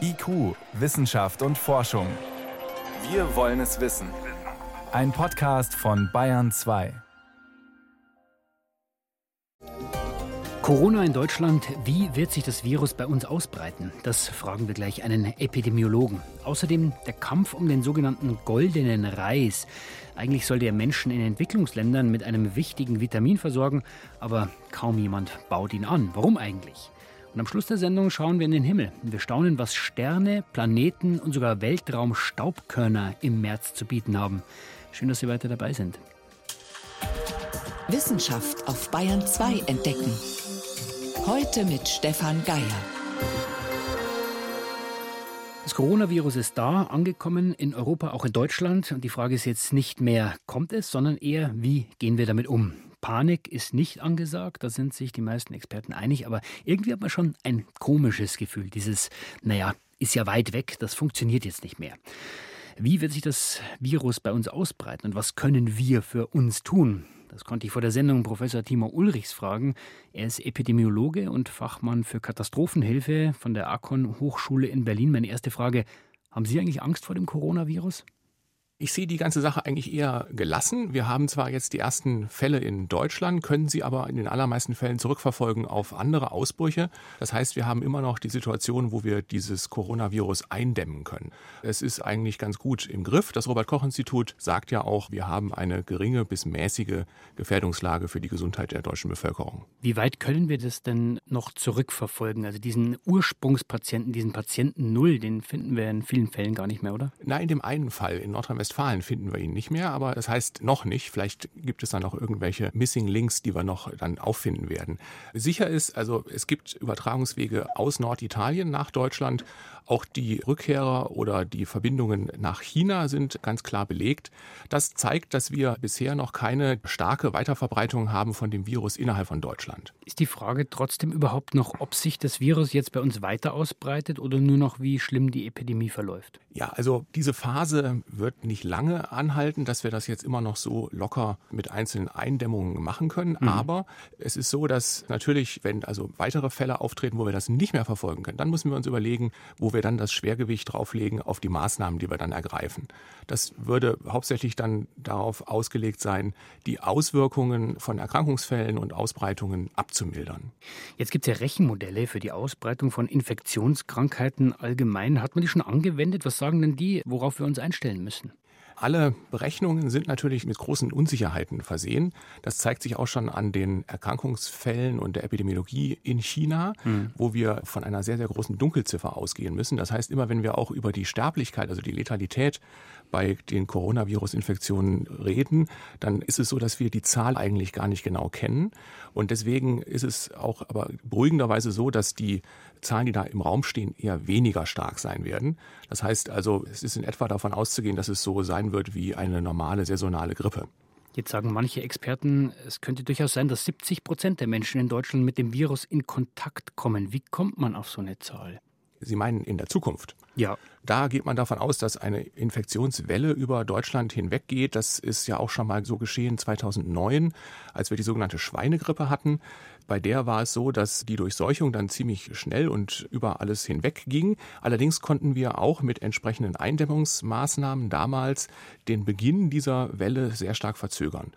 IQ, Wissenschaft und Forschung. Wir wollen es wissen. Ein Podcast von Bayern 2. Corona in Deutschland, wie wird sich das Virus bei uns ausbreiten? Das fragen wir gleich einen Epidemiologen. Außerdem der Kampf um den sogenannten goldenen Reis. Eigentlich sollte er Menschen in Entwicklungsländern mit einem wichtigen Vitamin versorgen, aber kaum jemand baut ihn an. Warum eigentlich? Und am Schluss der Sendung schauen wir in den Himmel. Wir staunen, was Sterne, Planeten und sogar Weltraumstaubkörner im März zu bieten haben. Schön, dass Sie weiter dabei sind. Wissenschaft auf Bayern 2 entdecken. Heute mit Stefan Geier. Das Coronavirus ist da, angekommen in Europa, auch in Deutschland. Und die Frage ist jetzt nicht mehr, kommt es, sondern eher, wie gehen wir damit um? Panik ist nicht angesagt, da sind sich die meisten Experten einig, aber irgendwie hat man schon ein komisches Gefühl. Dieses, naja, ist ja weit weg, das funktioniert jetzt nicht mehr. Wie wird sich das Virus bei uns ausbreiten und was können wir für uns tun? Das konnte ich vor der Sendung Professor Timo Ulrichs fragen. Er ist Epidemiologe und Fachmann für Katastrophenhilfe von der Akon Hochschule in Berlin. Meine erste Frage, haben Sie eigentlich Angst vor dem Coronavirus? Ich sehe die ganze Sache eigentlich eher gelassen. Wir haben zwar jetzt die ersten Fälle in Deutschland, können sie aber in den allermeisten Fällen zurückverfolgen auf andere Ausbrüche. Das heißt, wir haben immer noch die Situation, wo wir dieses Coronavirus eindämmen können. Es ist eigentlich ganz gut im Griff. Das Robert Koch Institut sagt ja auch, wir haben eine geringe bis mäßige Gefährdungslage für die Gesundheit der deutschen Bevölkerung. Wie weit können wir das denn noch zurückverfolgen? Also diesen Ursprungspatienten, diesen Patienten Null, den finden wir in vielen Fällen gar nicht mehr, oder? Na, in dem einen Fall in Nordrhein-Westfalen Nordrhein-Westfalen finden wir ihn nicht mehr, aber das heißt noch nicht. Vielleicht gibt es da noch irgendwelche Missing Links, die wir noch dann auffinden werden. Sicher ist, also es gibt Übertragungswege aus Norditalien nach Deutschland. Auch die Rückkehrer oder die Verbindungen nach China sind ganz klar belegt. Das zeigt, dass wir bisher noch keine starke Weiterverbreitung haben von dem Virus innerhalb von Deutschland. Ist die Frage trotzdem überhaupt noch, ob sich das Virus jetzt bei uns weiter ausbreitet oder nur noch, wie schlimm die Epidemie verläuft? Ja, also diese Phase wird nicht lange anhalten, dass wir das jetzt immer noch so locker mit einzelnen Eindämmungen machen können. Mhm. Aber es ist so, dass natürlich, wenn also weitere Fälle auftreten, wo wir das nicht mehr verfolgen können, dann müssen wir uns überlegen, wo wir wir dann das Schwergewicht drauflegen auf die Maßnahmen, die wir dann ergreifen. Das würde hauptsächlich dann darauf ausgelegt sein, die Auswirkungen von Erkrankungsfällen und Ausbreitungen abzumildern. Jetzt gibt es ja Rechenmodelle für die Ausbreitung von Infektionskrankheiten allgemein. Hat man die schon angewendet? Was sagen denn die, worauf wir uns einstellen müssen? Alle Berechnungen sind natürlich mit großen Unsicherheiten versehen. Das zeigt sich auch schon an den Erkrankungsfällen und der Epidemiologie in China, mhm. wo wir von einer sehr, sehr großen Dunkelziffer ausgehen müssen. Das heißt, immer wenn wir auch über die Sterblichkeit, also die Letalität bei den Coronavirus-Infektionen reden, dann ist es so, dass wir die Zahl eigentlich gar nicht genau kennen. Und deswegen ist es auch aber beruhigenderweise so, dass die Zahlen, die da im Raum stehen, eher weniger stark sein werden. Das heißt also, es ist in etwa davon auszugehen, dass es so sein wird wie eine normale saisonale Grippe. Jetzt sagen manche Experten, es könnte durchaus sein, dass 70 Prozent der Menschen in Deutschland mit dem Virus in Kontakt kommen. Wie kommt man auf so eine Zahl? Sie meinen in der Zukunft? Ja. Da geht man davon aus, dass eine Infektionswelle über Deutschland hinweggeht. Das ist ja auch schon mal so geschehen 2009, als wir die sogenannte Schweinegrippe hatten. Bei der war es so, dass die Durchseuchung dann ziemlich schnell und über alles hinweg ging. Allerdings konnten wir auch mit entsprechenden Eindämmungsmaßnahmen damals den Beginn dieser Welle sehr stark verzögern.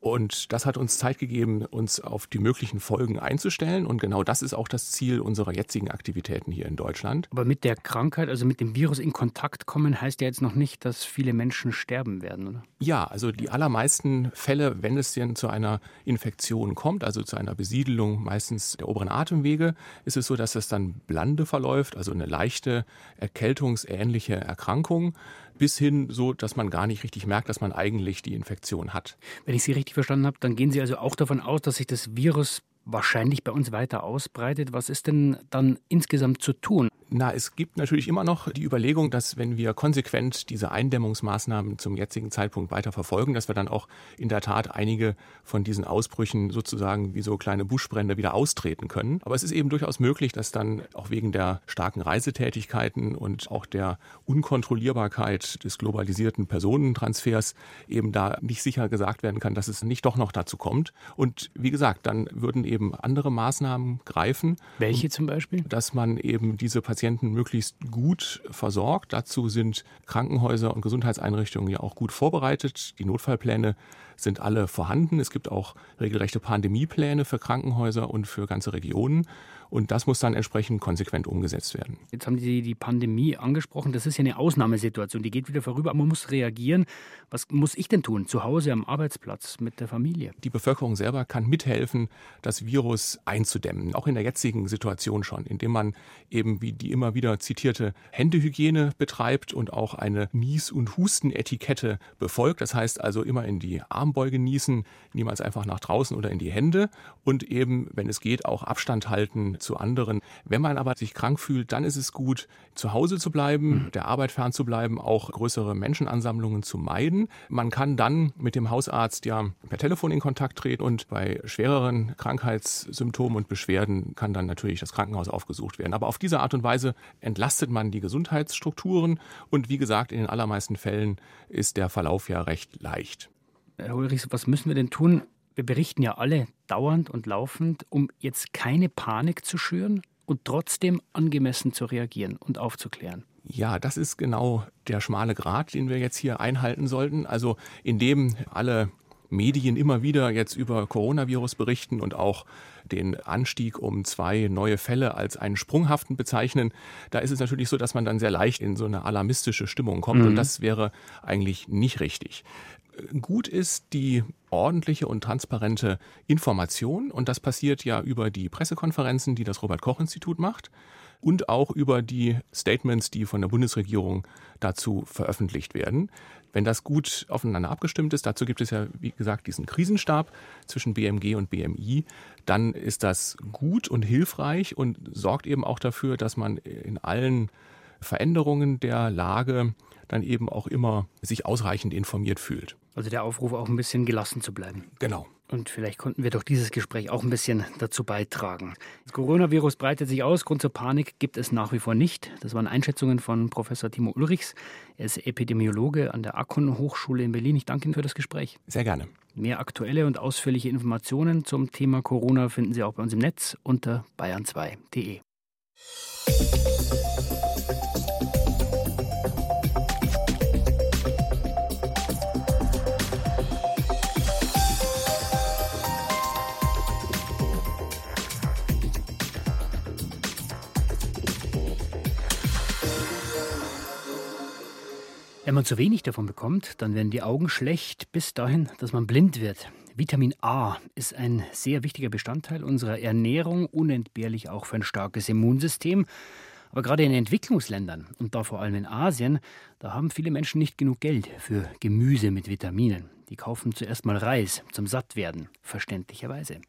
Und das hat uns Zeit gegeben, uns auf die möglichen Folgen einzustellen. Und genau das ist auch das Ziel unserer jetzigen Aktivitäten hier in Deutschland. Aber mit der Krankheit, also mit dem Virus in Kontakt kommen, heißt ja jetzt noch nicht, dass viele Menschen sterben werden, oder? Ja, also die allermeisten Fälle, wenn es denn zu einer Infektion kommt, also zu einer Besiedelung meistens der oberen Atemwege, ist es so, dass es dann blande verläuft, also eine leichte erkältungsähnliche Erkrankung bis hin so, dass man gar nicht richtig merkt, dass man eigentlich die Infektion hat. Wenn ich Sie richtig verstanden habe, dann gehen Sie also auch davon aus, dass sich das Virus wahrscheinlich bei uns weiter ausbreitet. Was ist denn dann insgesamt zu tun? Na, es gibt natürlich immer noch die Überlegung, dass wenn wir konsequent diese Eindämmungsmaßnahmen zum jetzigen Zeitpunkt weiter verfolgen, dass wir dann auch in der Tat einige von diesen Ausbrüchen sozusagen wie so kleine Buschbrände wieder austreten können. Aber es ist eben durchaus möglich, dass dann auch wegen der starken Reisetätigkeiten und auch der Unkontrollierbarkeit des globalisierten Personentransfers eben da nicht sicher gesagt werden kann, dass es nicht doch noch dazu kommt. Und wie gesagt, dann würden eben andere Maßnahmen greifen. Welche zum Beispiel? Dass man eben diese Patienten möglichst gut versorgt. Dazu sind Krankenhäuser und Gesundheitseinrichtungen ja auch gut vorbereitet. Die Notfallpläne sind alle vorhanden. Es gibt auch regelrechte Pandemiepläne für Krankenhäuser und für ganze Regionen. Und das muss dann entsprechend konsequent umgesetzt werden. Jetzt haben Sie die Pandemie angesprochen. Das ist ja eine Ausnahmesituation. Die geht wieder vorüber, aber man muss reagieren. Was muss ich denn tun? Zu Hause, am Arbeitsplatz, mit der Familie? Die Bevölkerung selber kann mithelfen, das Virus einzudämmen. Auch in der jetzigen Situation schon, indem man eben wie die immer wieder zitierte Händehygiene betreibt und auch eine Nies- und Hustenetikette befolgt. Das heißt also immer in die Armbeuge niesen, niemals einfach nach draußen oder in die Hände und eben, wenn es geht, auch Abstand halten zu anderen. Wenn man aber sich krank fühlt, dann ist es gut, zu Hause zu bleiben, mhm. der Arbeit fernzubleiben, auch größere Menschenansammlungen zu meiden. Man kann dann mit dem Hausarzt ja per Telefon in Kontakt treten und bei schwereren Krankheitssymptomen und Beschwerden kann dann natürlich das Krankenhaus aufgesucht werden. Aber auf diese Art und Weise entlastet man die Gesundheitsstrukturen und wie gesagt, in den allermeisten Fällen ist der Verlauf ja recht leicht. Herr Ulrichs, was müssen wir denn tun, wir berichten ja alle dauernd und laufend, um jetzt keine Panik zu schüren und trotzdem angemessen zu reagieren und aufzuklären. Ja, das ist genau der schmale Grat, den wir jetzt hier einhalten sollten. Also indem alle Medien immer wieder jetzt über Coronavirus berichten und auch den Anstieg um zwei neue Fälle als einen sprunghaften bezeichnen, da ist es natürlich so, dass man dann sehr leicht in so eine alarmistische Stimmung kommt mhm. und das wäre eigentlich nicht richtig gut ist die ordentliche und transparente Information. Und das passiert ja über die Pressekonferenzen, die das Robert Koch Institut macht und auch über die Statements, die von der Bundesregierung dazu veröffentlicht werden. Wenn das gut aufeinander abgestimmt ist, dazu gibt es ja, wie gesagt, diesen Krisenstab zwischen BMG und BMI, dann ist das gut und hilfreich und sorgt eben auch dafür, dass man in allen Veränderungen der Lage dann eben auch immer sich ausreichend informiert fühlt. Also der Aufruf auch ein bisschen gelassen zu bleiben. Genau. Und vielleicht konnten wir durch dieses Gespräch auch ein bisschen dazu beitragen. Das Coronavirus breitet sich aus. Grund zur Panik gibt es nach wie vor nicht. Das waren Einschätzungen von Professor Timo Ulrichs. Er ist Epidemiologe an der Akon Hochschule in Berlin. Ich danke Ihnen für das Gespräch. Sehr gerne. Mehr aktuelle und ausführliche Informationen zum Thema Corona finden Sie auch bei uns im Netz unter bayern2.de. Wenn man zu wenig davon bekommt, dann werden die Augen schlecht bis dahin, dass man blind wird. Vitamin A ist ein sehr wichtiger Bestandteil unserer Ernährung, unentbehrlich auch für ein starkes Immunsystem. Aber gerade in Entwicklungsländern und da vor allem in Asien, da haben viele Menschen nicht genug Geld für Gemüse mit Vitaminen. Die kaufen zuerst mal Reis zum Sattwerden, verständlicherweise.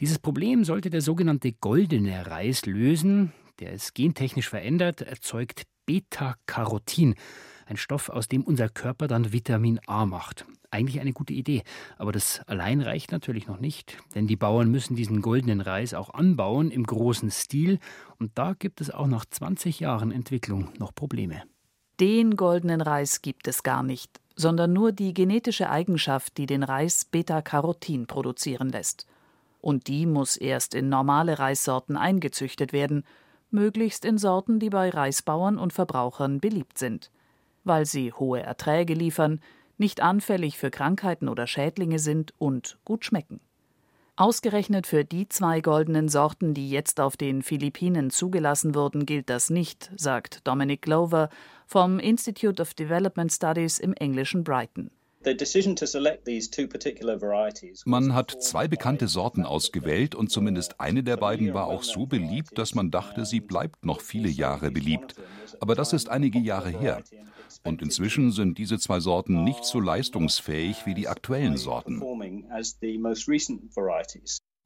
Dieses Problem sollte der sogenannte goldene Reis lösen. Der ist gentechnisch verändert, erzeugt Beta-Carotin ein Stoff, aus dem unser Körper dann Vitamin A macht. Eigentlich eine gute Idee, aber das allein reicht natürlich noch nicht, denn die Bauern müssen diesen goldenen Reis auch anbauen im großen Stil und da gibt es auch nach 20 Jahren Entwicklung noch Probleme. Den goldenen Reis gibt es gar nicht, sondern nur die genetische Eigenschaft, die den Reis Beta-Carotin produzieren lässt. Und die muss erst in normale Reissorten eingezüchtet werden, möglichst in Sorten, die bei Reisbauern und Verbrauchern beliebt sind weil sie hohe Erträge liefern, nicht anfällig für Krankheiten oder Schädlinge sind und gut schmecken. Ausgerechnet für die zwei goldenen Sorten, die jetzt auf den Philippinen zugelassen wurden, gilt das nicht, sagt Dominic Glover vom Institute of Development Studies im englischen Brighton. Man hat zwei bekannte Sorten ausgewählt und zumindest eine der beiden war auch so beliebt, dass man dachte, sie bleibt noch viele Jahre beliebt. Aber das ist einige Jahre her. Und inzwischen sind diese zwei Sorten nicht so leistungsfähig wie die aktuellen Sorten.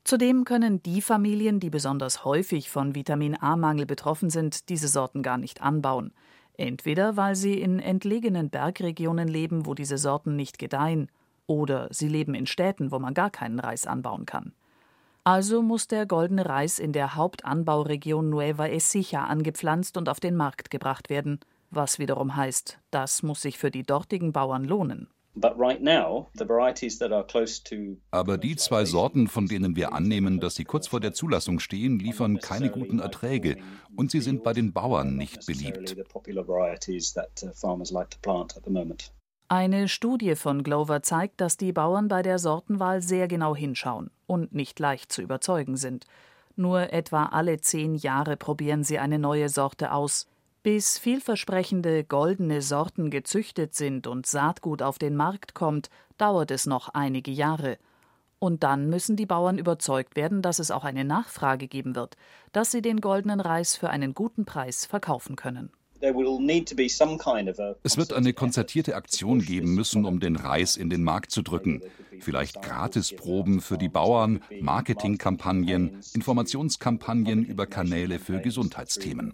Zudem können die Familien, die besonders häufig von Vitamin A-Mangel betroffen sind, diese Sorten gar nicht anbauen. Entweder weil sie in entlegenen Bergregionen leben, wo diese Sorten nicht gedeihen, oder sie leben in Städten, wo man gar keinen Reis anbauen kann. Also muss der goldene Reis in der Hauptanbauregion Nueva Ecija angepflanzt und auf den Markt gebracht werden, was wiederum heißt, das muss sich für die dortigen Bauern lohnen. Aber die zwei Sorten, von denen wir annehmen, dass sie kurz vor der Zulassung stehen, liefern keine guten Erträge und sie sind bei den Bauern nicht beliebt. Eine Studie von Glover zeigt, dass die Bauern bei der Sortenwahl sehr genau hinschauen und nicht leicht zu überzeugen sind. Nur etwa alle zehn Jahre probieren sie eine neue Sorte aus. Bis vielversprechende goldene Sorten gezüchtet sind und Saatgut auf den Markt kommt, dauert es noch einige Jahre. Und dann müssen die Bauern überzeugt werden, dass es auch eine Nachfrage geben wird, dass sie den goldenen Reis für einen guten Preis verkaufen können. Es wird eine konzertierte Aktion geben müssen, um den Reis in den Markt zu drücken. Vielleicht Gratisproben für die Bauern, Marketingkampagnen, Informationskampagnen über Kanäle für Gesundheitsthemen.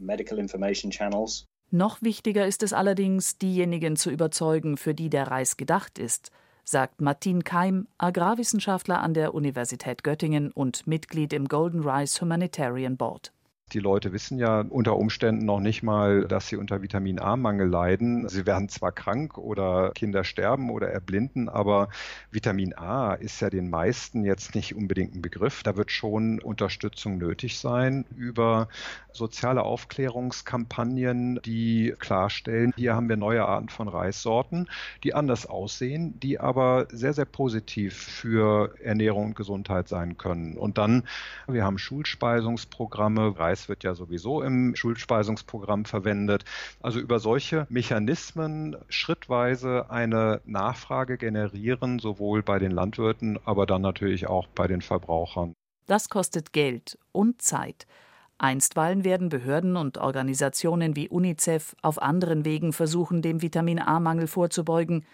Noch wichtiger ist es allerdings, diejenigen zu überzeugen, für die der Reis gedacht ist, sagt Martin Keim, Agrarwissenschaftler an der Universität Göttingen und Mitglied im Golden Rice Humanitarian Board. Die Leute wissen ja unter Umständen noch nicht mal, dass sie unter Vitamin A-Mangel leiden. Sie werden zwar krank oder Kinder sterben oder erblinden, aber Vitamin A ist ja den meisten jetzt nicht unbedingt ein Begriff. Da wird schon Unterstützung nötig sein über soziale Aufklärungskampagnen, die klarstellen, hier haben wir neue Arten von Reissorten, die anders aussehen, die aber sehr, sehr positiv für Ernährung und Gesundheit sein können. Und dann, wir haben Schulspeisungsprogramme, Reis wird ja sowieso im Schulspeisungsprogramm verwendet. Also über solche Mechanismen schrittweise eine Nachfrage generieren, sowohl bei den Landwirten, aber dann natürlich auch bei den Verbrauchern. Das kostet Geld und Zeit. Einstweilen werden Behörden und Organisationen wie UNICEF auf anderen Wegen versuchen, dem Vitamin A-Mangel vorzubeugen.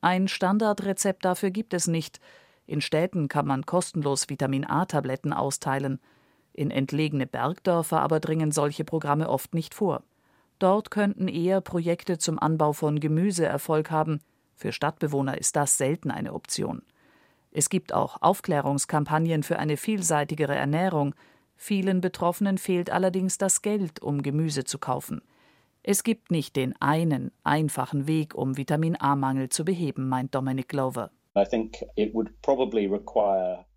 Ein Standardrezept dafür gibt es nicht. In Städten kann man kostenlos Vitamin A-Tabletten austeilen. In entlegene Bergdörfer aber dringen solche Programme oft nicht vor. Dort könnten eher Projekte zum Anbau von Gemüse Erfolg haben. Für Stadtbewohner ist das selten eine Option. Es gibt auch Aufklärungskampagnen für eine vielseitigere Ernährung. Vielen Betroffenen fehlt allerdings das Geld, um Gemüse zu kaufen. Es gibt nicht den einen einfachen Weg, um Vitamin A-Mangel zu beheben, meint Dominic Glover.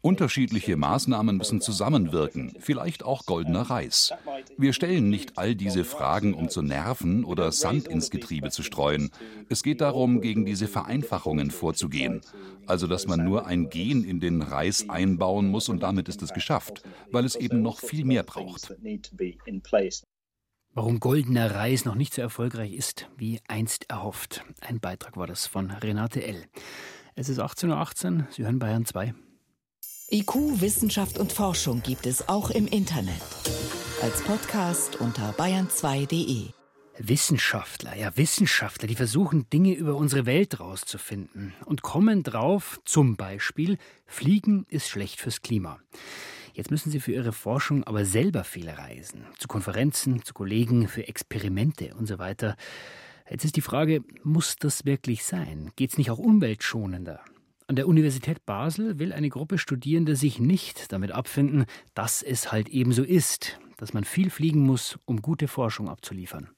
Unterschiedliche Maßnahmen müssen zusammenwirken, vielleicht auch goldener Reis. Wir stellen nicht all diese Fragen, um zu nerven oder Sand ins Getriebe zu streuen. Es geht darum, gegen diese Vereinfachungen vorzugehen. Also, dass man nur ein Gen in den Reis einbauen muss und damit ist es geschafft, weil es eben noch viel mehr braucht. Warum goldener Reis noch nicht so erfolgreich ist, wie einst erhofft. Ein Beitrag war das von Renate L. Es ist 18.18 Uhr, Sie hören Bayern 2. IQ, Wissenschaft und Forschung gibt es auch im Internet. Als Podcast unter bayern2.de. Wissenschaftler, ja Wissenschaftler, die versuchen Dinge über unsere Welt rauszufinden und kommen drauf, zum Beispiel, Fliegen ist schlecht fürs Klima. Jetzt müssen sie für ihre Forschung aber selber viel reisen, zu Konferenzen, zu Kollegen, für Experimente und so weiter. Jetzt ist die Frage, muss das wirklich sein? Geht es nicht auch umweltschonender? An der Universität Basel will eine Gruppe Studierender sich nicht damit abfinden, dass es halt ebenso ist, dass man viel fliegen muss, um gute Forschung abzuliefern.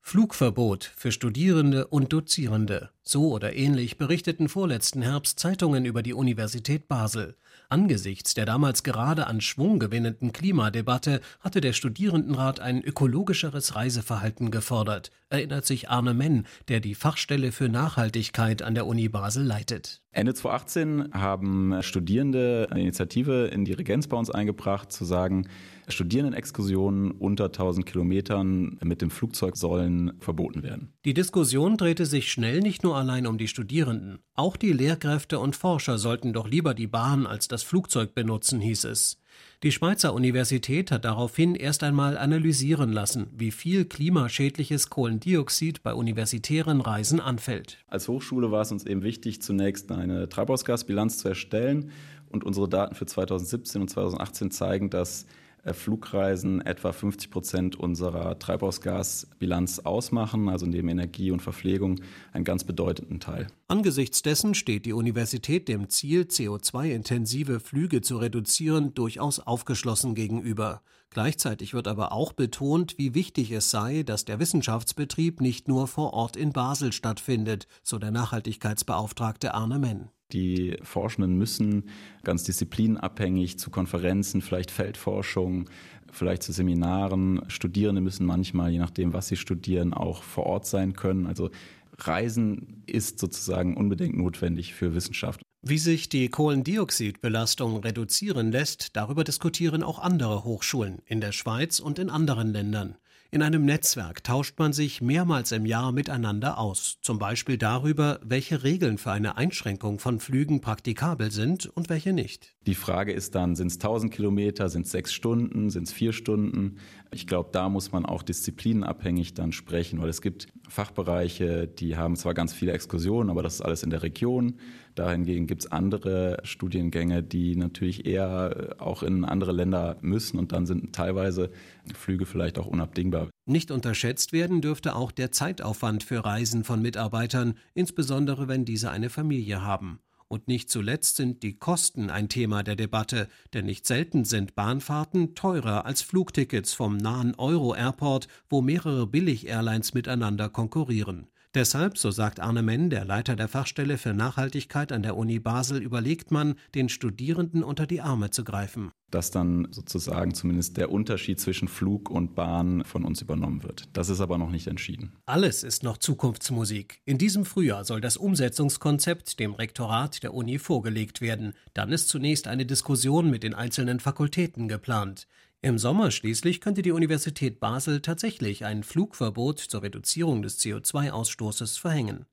Flugverbot für Studierende und Dozierende. So oder ähnlich berichteten vorletzten Herbst Zeitungen über die Universität Basel. Angesichts der damals gerade an Schwung gewinnenden Klimadebatte hatte der Studierendenrat ein ökologischeres Reiseverhalten gefordert, erinnert sich Arne Menn, der die Fachstelle für Nachhaltigkeit an der Uni Basel leitet. Ende 2018 haben Studierende eine Initiative in die Regenz bei uns eingebracht, zu sagen, Studierendenexkursionen unter 1000 Kilometern mit dem Flugzeug sollen verboten werden. Die Diskussion drehte sich schnell nicht nur allein um die Studierenden. Auch die Lehrkräfte und Forscher sollten doch lieber die Bahn als das Flugzeug benutzen, hieß es. Die Schweizer Universität hat daraufhin erst einmal analysieren lassen, wie viel klimaschädliches Kohlendioxid bei universitären Reisen anfällt. Als Hochschule war es uns eben wichtig, zunächst eine Treibhausgasbilanz zu erstellen. Und unsere Daten für 2017 und 2018 zeigen, dass Flugreisen etwa 50 Prozent unserer Treibhausgasbilanz ausmachen, also neben Energie und Verpflegung einen ganz bedeutenden Teil. Angesichts dessen steht die Universität dem Ziel, CO2-intensive Flüge zu reduzieren, durchaus aufgeschlossen gegenüber. Gleichzeitig wird aber auch betont, wie wichtig es sei, dass der Wissenschaftsbetrieb nicht nur vor Ort in Basel stattfindet, so der Nachhaltigkeitsbeauftragte Arne Menn. Die Forschenden müssen ganz disziplinabhängig zu Konferenzen, vielleicht Feldforschung, vielleicht zu Seminaren. Studierende müssen manchmal, je nachdem, was sie studieren, auch vor Ort sein können. Also Reisen ist sozusagen unbedingt notwendig für Wissenschaft. Wie sich die Kohlendioxidbelastung reduzieren lässt, darüber diskutieren auch andere Hochschulen in der Schweiz und in anderen Ländern. In einem Netzwerk tauscht man sich mehrmals im Jahr miteinander aus, zum Beispiel darüber, welche Regeln für eine Einschränkung von Flügen praktikabel sind und welche nicht. Die Frage ist dann, sind es 1000 Kilometer, sind es sechs Stunden, sind es vier Stunden? Ich glaube, da muss man auch disziplinenabhängig dann sprechen, weil es gibt Fachbereiche, die haben zwar ganz viele Exkursionen, aber das ist alles in der Region. Dahingegen gibt es andere Studiengänge, die natürlich eher äh, auch in andere Länder müssen und dann sind teilweise Flüge vielleicht auch unabdingbar. Nicht unterschätzt werden dürfte auch der Zeitaufwand für Reisen von Mitarbeitern, insbesondere wenn diese eine Familie haben. Und nicht zuletzt sind die Kosten ein Thema der Debatte, denn nicht selten sind Bahnfahrten teurer als Flugtickets vom nahen Euro-Airport, wo mehrere Billig-Airlines miteinander konkurrieren. Deshalb, so sagt Arne Menn, der Leiter der Fachstelle für Nachhaltigkeit an der Uni Basel, überlegt man, den Studierenden unter die Arme zu greifen. Dass dann sozusagen zumindest der Unterschied zwischen Flug und Bahn von uns übernommen wird. Das ist aber noch nicht entschieden. Alles ist noch Zukunftsmusik. In diesem Frühjahr soll das Umsetzungskonzept dem Rektorat der Uni vorgelegt werden. Dann ist zunächst eine Diskussion mit den einzelnen Fakultäten geplant. Im Sommer schließlich könnte die Universität Basel tatsächlich ein Flugverbot zur Reduzierung des CO2-Ausstoßes verhängen.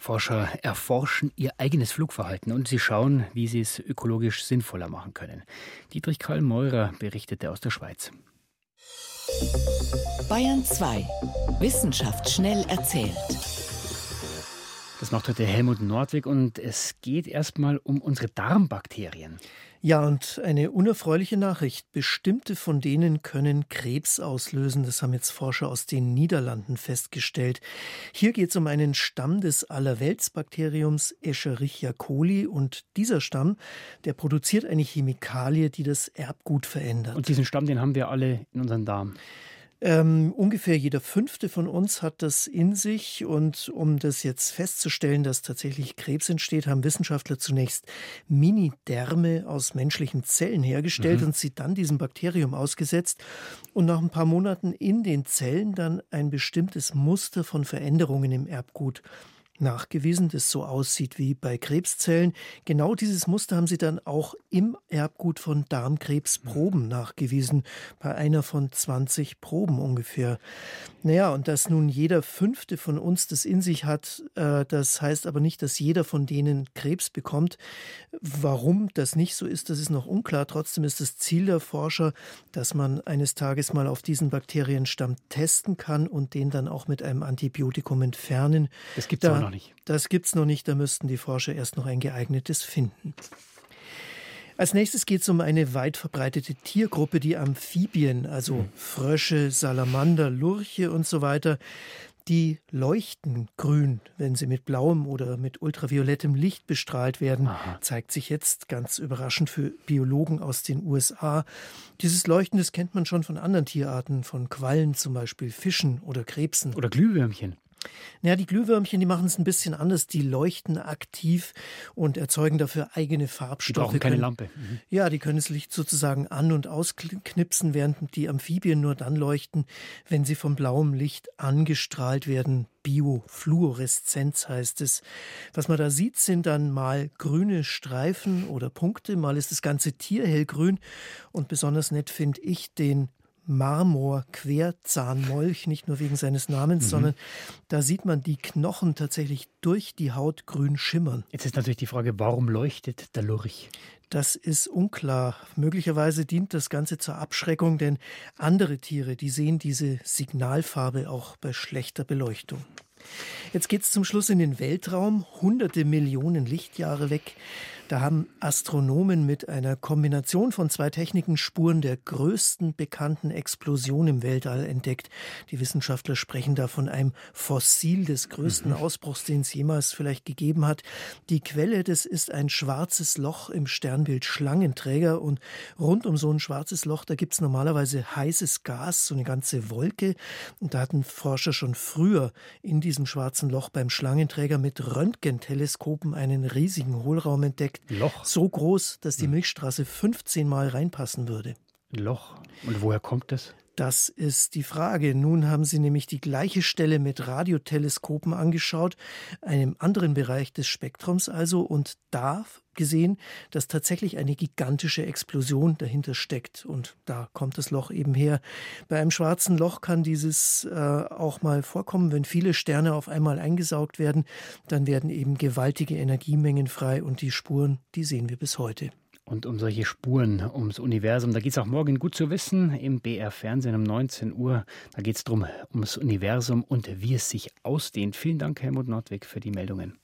Forscher erforschen ihr eigenes Flugverhalten und sie schauen, wie sie es ökologisch sinnvoller machen können. Dietrich Karl Meurer berichtete aus der Schweiz. Bayern 2. Wissenschaft schnell erzählt. Das macht heute Helmut Nordwig und es geht erstmal um unsere Darmbakterien. Ja, und eine unerfreuliche Nachricht. Bestimmte von denen können Krebs auslösen. Das haben jetzt Forscher aus den Niederlanden festgestellt. Hier geht es um einen Stamm des Allerweltsbakteriums Escherichia coli. Und dieser Stamm, der produziert eine Chemikalie, die das Erbgut verändert. Und diesen Stamm, den haben wir alle in unserem Darm. Ähm, ungefähr jeder fünfte von uns hat das in sich. Und um das jetzt festzustellen, dass tatsächlich Krebs entsteht, haben Wissenschaftler zunächst Mini-Därme aus menschlichen Zellen hergestellt mhm. und sie dann diesem Bakterium ausgesetzt. Und nach ein paar Monaten in den Zellen dann ein bestimmtes Muster von Veränderungen im Erbgut nachgewiesen, das so aussieht wie bei Krebszellen. Genau dieses Muster haben sie dann auch im Erbgut von Darmkrebsproben nachgewiesen, bei einer von 20 Proben ungefähr. Naja, und dass nun jeder fünfte von uns das in sich hat, äh, das heißt aber nicht, dass jeder von denen Krebs bekommt. Warum das nicht so ist, das ist noch unklar. Trotzdem ist das Ziel der Forscher, dass man eines Tages mal auf diesen Bakterienstamm testen kann und den dann auch mit einem Antibiotikum entfernen. Das gibt es da, noch nicht. Das gibt es noch nicht, da müssten die Forscher erst noch ein geeignetes finden. Als nächstes geht es um eine weit verbreitete Tiergruppe, die Amphibien, also hm. Frösche, Salamander, Lurche und so weiter. Die leuchten grün, wenn sie mit blauem oder mit ultraviolettem Licht bestrahlt werden, Aha. zeigt sich jetzt ganz überraschend für Biologen aus den USA. Dieses Leuchten, das kennt man schon von anderen Tierarten, von Quallen zum Beispiel, Fischen oder Krebsen. Oder Glühwürmchen. Ja, die Glühwürmchen, die machen es ein bisschen anders. Die leuchten aktiv und erzeugen dafür eigene Farbstoffe. Die brauchen keine Lampe. Mhm. Ja, die können das Licht sozusagen an- und ausknipsen, während die Amphibien nur dann leuchten, wenn sie vom blauem Licht angestrahlt werden. Biofluoreszenz heißt es. Was man da sieht, sind dann mal grüne Streifen oder Punkte, mal ist das ganze Tier hellgrün. Und besonders nett finde ich den Marmor-Querzahnmolch, nicht nur wegen seines Namens, mhm. sondern da sieht man die Knochen tatsächlich durch die Haut grün schimmern. Jetzt ist natürlich die Frage, warum leuchtet der Lurch? Das ist unklar. Möglicherweise dient das Ganze zur Abschreckung, denn andere Tiere, die sehen diese Signalfarbe auch bei schlechter Beleuchtung. Jetzt geht es zum Schluss in den Weltraum, hunderte Millionen Lichtjahre weg. Da haben Astronomen mit einer Kombination von zwei Techniken Spuren der größten bekannten Explosion im Weltall entdeckt. Die Wissenschaftler sprechen da von einem Fossil des größten mhm. Ausbruchs, den es jemals vielleicht gegeben hat. Die Quelle, das ist ein schwarzes Loch im Sternbild Schlangenträger und rund um so ein schwarzes Loch, da gibt es normalerweise heißes Gas, so eine ganze Wolke. Und da hatten Forscher schon früher in diesem schwarzen Loch beim Schlangenträger mit Röntgenteleskopen einen riesigen Hohlraum entdeckt. Loch. So groß, dass die. Milchstraße 15 Mal reinpassen würde. Loch. Und woher kommt das? Das ist die Frage. Nun haben Sie nämlich die gleiche Stelle mit Radioteleskopen angeschaut, einem anderen Bereich des Spektrums also, und da gesehen, dass tatsächlich eine gigantische Explosion dahinter steckt. Und da kommt das Loch eben her. Bei einem schwarzen Loch kann dieses äh, auch mal vorkommen, wenn viele Sterne auf einmal eingesaugt werden, dann werden eben gewaltige Energiemengen frei und die Spuren, die sehen wir bis heute. Und um solche Spuren ums Universum, da geht es auch morgen gut zu wissen im BR Fernsehen um 19 Uhr. Da geht es darum, ums Universum und wie es sich ausdehnt. Vielen Dank, Helmut Nordwig, für die Meldungen.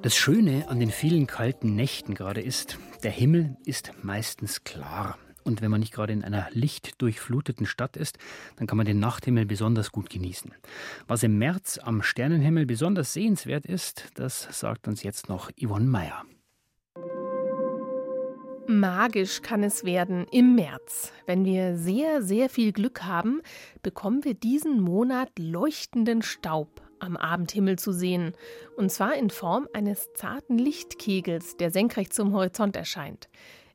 Das Schöne an den vielen kalten Nächten gerade ist, der Himmel ist meistens klar. Und wenn man nicht gerade in einer lichtdurchfluteten Stadt ist, dann kann man den Nachthimmel besonders gut genießen. Was im März am Sternenhimmel besonders sehenswert ist, das sagt uns jetzt noch Yvonne Meyer. Magisch kann es werden im März. Wenn wir sehr, sehr viel Glück haben, bekommen wir diesen Monat leuchtenden Staub am Abendhimmel zu sehen, und zwar in Form eines zarten Lichtkegels, der senkrecht zum Horizont erscheint.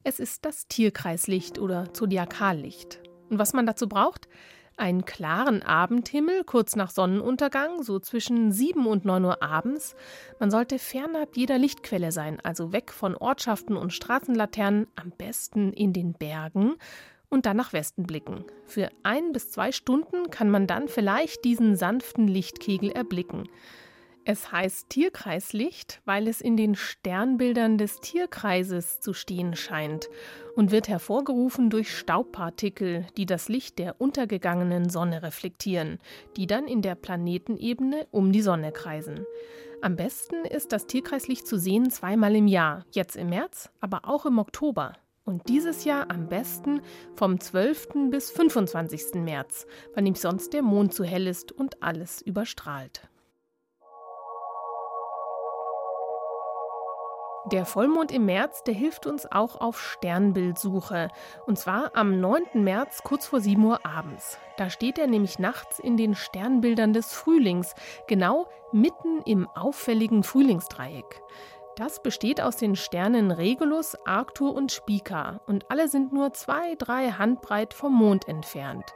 Es ist das Tierkreislicht oder Zodiakallicht. Und was man dazu braucht? Einen klaren Abendhimmel kurz nach Sonnenuntergang, so zwischen 7 und 9 Uhr abends. Man sollte fernab jeder Lichtquelle sein, also weg von Ortschaften und Straßenlaternen, am besten in den Bergen und dann nach Westen blicken. Für ein bis zwei Stunden kann man dann vielleicht diesen sanften Lichtkegel erblicken. Es heißt Tierkreislicht, weil es in den Sternbildern des Tierkreises zu stehen scheint und wird hervorgerufen durch Staubpartikel, die das Licht der untergegangenen Sonne reflektieren, die dann in der Planetenebene um die Sonne kreisen. Am besten ist das Tierkreislicht zu sehen zweimal im Jahr, jetzt im März, aber auch im Oktober. Und dieses Jahr am besten vom 12. bis 25. März, weil ihm sonst der Mond zu hell ist und alles überstrahlt. Der Vollmond im März, der hilft uns auch auf Sternbildsuche. Und zwar am 9. März kurz vor 7 Uhr abends. Da steht er nämlich nachts in den Sternbildern des Frühlings, genau mitten im auffälligen Frühlingsdreieck. Das besteht aus den Sternen Regulus, Arctur und Spica und alle sind nur zwei, drei Handbreit vom Mond entfernt.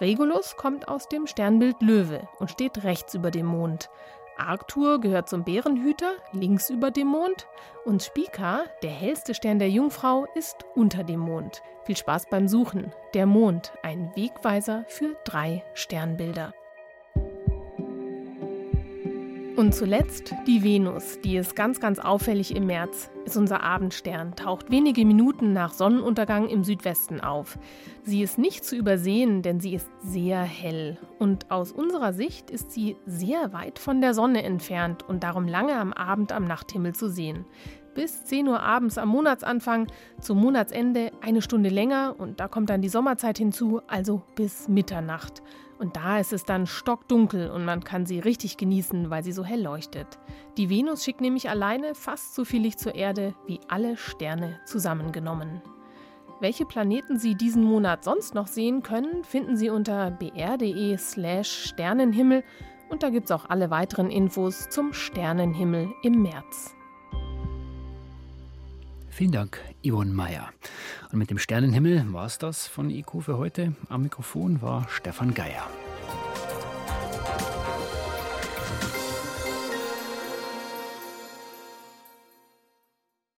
Regulus kommt aus dem Sternbild Löwe und steht rechts über dem Mond. Arctur gehört zum Bärenhüter, links über dem Mond. Und Spica, der hellste Stern der Jungfrau, ist unter dem Mond. Viel Spaß beim Suchen. Der Mond, ein Wegweiser für drei Sternbilder. Und zuletzt die Venus, die ist ganz, ganz auffällig im März, ist unser Abendstern, taucht wenige Minuten nach Sonnenuntergang im Südwesten auf. Sie ist nicht zu übersehen, denn sie ist sehr hell. Und aus unserer Sicht ist sie sehr weit von der Sonne entfernt und darum lange am Abend am Nachthimmel zu sehen bis 10 Uhr abends am Monatsanfang, zum Monatsende eine Stunde länger und da kommt dann die Sommerzeit hinzu, also bis Mitternacht. Und da ist es dann stockdunkel und man kann sie richtig genießen, weil sie so hell leuchtet. Die Venus schickt nämlich alleine fast so viel Licht zur Erde wie alle Sterne zusammengenommen. Welche Planeten Sie diesen Monat sonst noch sehen können, finden Sie unter br.de/slash Sternenhimmel und da gibt es auch alle weiteren Infos zum Sternenhimmel im März. Vielen Dank, Yvonne Meyer. Und mit dem Sternenhimmel war es das von IQ für heute. Am Mikrofon war Stefan Geier.